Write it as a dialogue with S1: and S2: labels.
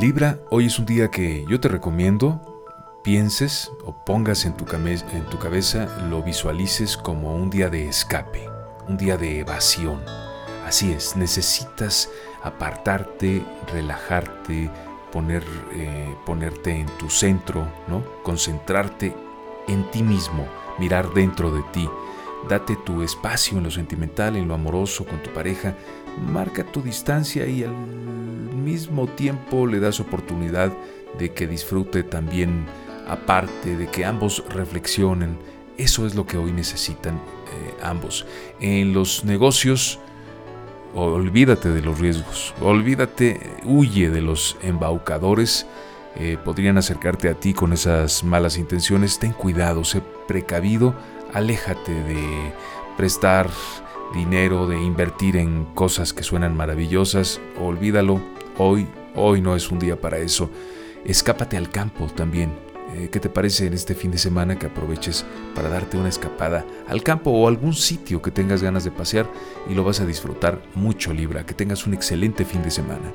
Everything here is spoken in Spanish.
S1: Libra, hoy es un día que yo te recomiendo pienses o pongas en tu, cabeza, lo visualices como un día de escape, un día de evasión. Así es, necesitas apartarte, relajarte, poner, eh, ponerte en tu centro, ¿no? concentrarte en ti mismo, mirar dentro de ti. Date tu espacio en lo sentimental, en lo amoroso, con tu pareja. Marca tu distancia y al mismo tiempo le das oportunidad de que disfrute también aparte, de que ambos reflexionen. Eso es lo que hoy necesitan eh, ambos. En los negocios, olvídate de los riesgos, olvídate, huye de los embaucadores. Eh, podrían acercarte a ti con esas malas intenciones. Ten cuidado, sé precavido, aléjate de prestar dinero, de invertir en cosas que suenan maravillosas. Olvídalo, hoy, hoy no es un día para eso. Escápate al campo también. Eh, ¿Qué te parece en este fin de semana que aproveches para darte una escapada al campo o algún sitio que tengas ganas de pasear y lo vas a disfrutar mucho, Libra? Que tengas un excelente fin de semana.